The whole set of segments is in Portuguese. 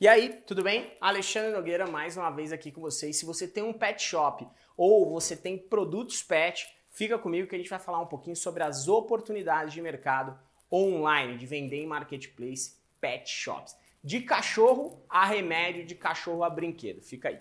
E aí, tudo bem? Alexandre Nogueira mais uma vez aqui com vocês. Se você tem um pet shop ou você tem produtos pet, fica comigo que a gente vai falar um pouquinho sobre as oportunidades de mercado online, de vender em marketplace pet shops. De cachorro a remédio, de cachorro a brinquedo. Fica aí.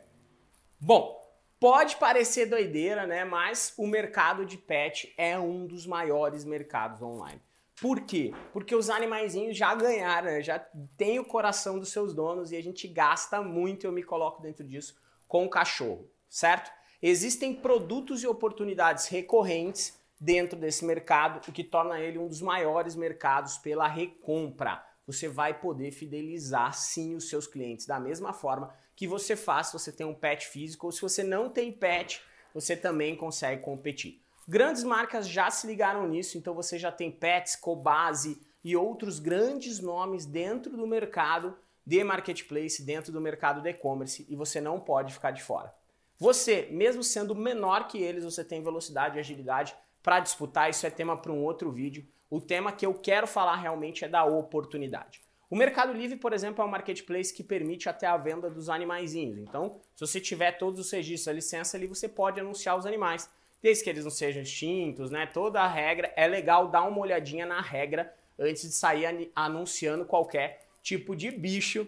Bom, pode parecer doideira, né? Mas o mercado de pet é um dos maiores mercados online. Por quê? Porque os animaizinhos já ganharam, né? já tem o coração dos seus donos e a gente gasta muito, eu me coloco dentro disso, com o cachorro, certo? Existem produtos e oportunidades recorrentes dentro desse mercado, o que torna ele um dos maiores mercados pela recompra. Você vai poder fidelizar sim os seus clientes da mesma forma que você faz se você tem um pet físico ou se você não tem pet, você também consegue competir. Grandes marcas já se ligaram nisso, então você já tem Pets, Cobase e outros grandes nomes dentro do mercado de marketplace, dentro do mercado de e-commerce e você não pode ficar de fora. Você, mesmo sendo menor que eles, você tem velocidade e agilidade para disputar, isso é tema para um outro vídeo. O tema que eu quero falar realmente é da oportunidade. O Mercado Livre, por exemplo, é um marketplace que permite até a venda dos animaizinhos. Então, se você tiver todos os registros, a licença ali, você pode anunciar os animais desde que eles não sejam extintos, né? Toda a regra é legal dar uma olhadinha na regra antes de sair anunciando qualquer tipo de bicho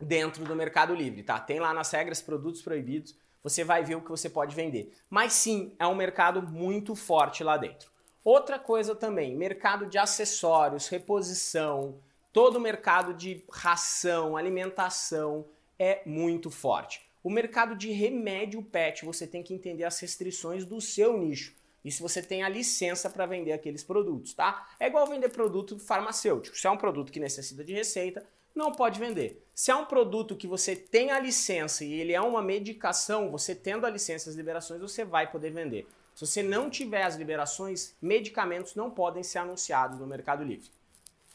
dentro do Mercado Livre, tá? Tem lá nas regras produtos proibidos, você vai ver o que você pode vender. Mas sim, é um mercado muito forte lá dentro. Outra coisa também, mercado de acessórios, reposição, todo o mercado de ração, alimentação é muito forte. O mercado de remédio pet, você tem que entender as restrições do seu nicho. E se você tem a licença para vender aqueles produtos, tá? É igual vender produto farmacêutico. Se é um produto que necessita de receita, não pode vender. Se é um produto que você tem a licença e ele é uma medicação, você tendo a licença e as liberações, você vai poder vender. Se você não tiver as liberações, medicamentos não podem ser anunciados no Mercado Livre.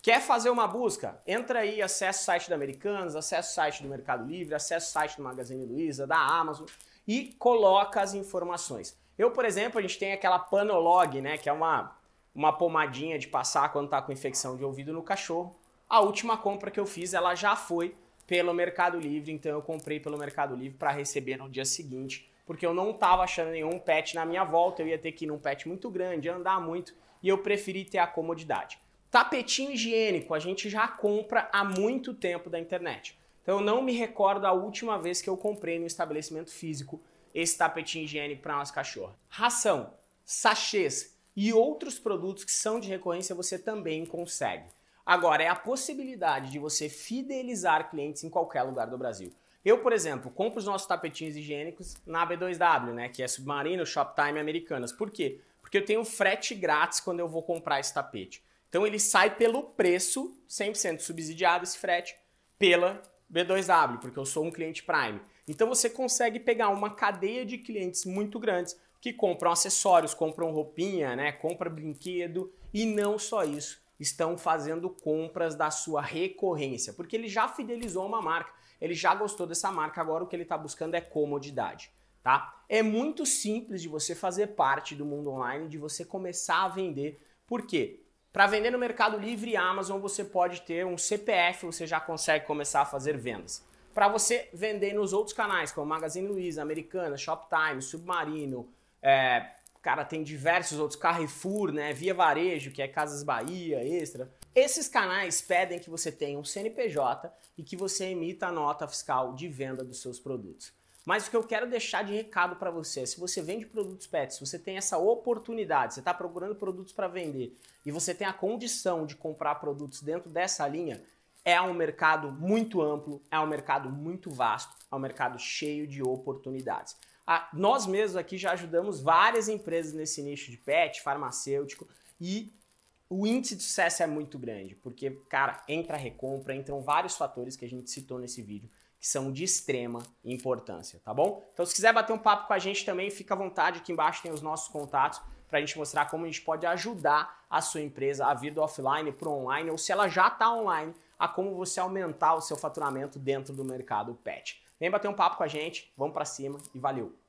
Quer fazer uma busca? Entra aí, acessa o site da Americanas, acessa o site do Mercado Livre, acessa o site do Magazine Luiza, da Amazon e coloca as informações. Eu, por exemplo, a gente tem aquela Panolog, né, que é uma, uma pomadinha de passar quando está com infecção de ouvido no cachorro. A última compra que eu fiz, ela já foi pelo Mercado Livre, então eu comprei pelo Mercado Livre para receber no dia seguinte, porque eu não estava achando nenhum pet na minha volta, eu ia ter que ir num pet muito grande, andar muito, e eu preferi ter a comodidade. Tapetinho higiênico a gente já compra há muito tempo da internet. Então eu não me recordo a última vez que eu comprei no estabelecimento físico esse tapetinho higiênico para nossa cachorra. Ração, sachês e outros produtos que são de recorrência você também consegue. Agora, é a possibilidade de você fidelizar clientes em qualquer lugar do Brasil. Eu, por exemplo, compro os nossos tapetinhos higiênicos na B2W, né, que é Submarino, Shoptime Americanas. Por quê? Porque eu tenho frete grátis quando eu vou comprar esse tapete. Então ele sai pelo preço, 100% subsidiado esse frete, pela B2W, porque eu sou um cliente Prime. Então você consegue pegar uma cadeia de clientes muito grandes que compram acessórios, compram roupinha, né, compra brinquedo e não só isso, estão fazendo compras da sua recorrência, porque ele já fidelizou uma marca, ele já gostou dessa marca, agora o que ele está buscando é comodidade. Tá? É muito simples de você fazer parte do mundo online, de você começar a vender. Por quê? Para vender no Mercado Livre e Amazon, você pode ter um CPF, você já consegue começar a fazer vendas. Para você vender nos outros canais, como Magazine Luiza, Americana, Shoptime, Submarino, é, cara, tem diversos outros, Carrefour, né, Via Varejo, que é Casas Bahia, Extra. Esses canais pedem que você tenha um CNPJ e que você emita a nota fiscal de venda dos seus produtos. Mas o que eu quero deixar de recado para você, se você vende produtos pets, se você tem essa oportunidade, você está procurando produtos para vender e você tem a condição de comprar produtos dentro dessa linha, é um mercado muito amplo, é um mercado muito vasto, é um mercado cheio de oportunidades. Ah, nós mesmos aqui já ajudamos várias empresas nesse nicho de pet, farmacêutico e o índice de sucesso é muito grande, porque, cara, entra a recompra, entram vários fatores que a gente citou nesse vídeo que são de extrema importância, tá bom? Então, se quiser bater um papo com a gente também, fica à vontade, aqui embaixo tem os nossos contatos para a gente mostrar como a gente pode ajudar a sua empresa a vir do offline para o online, ou se ela já está online, a como você aumentar o seu faturamento dentro do mercado pet. Vem bater um papo com a gente, vamos para cima e valeu!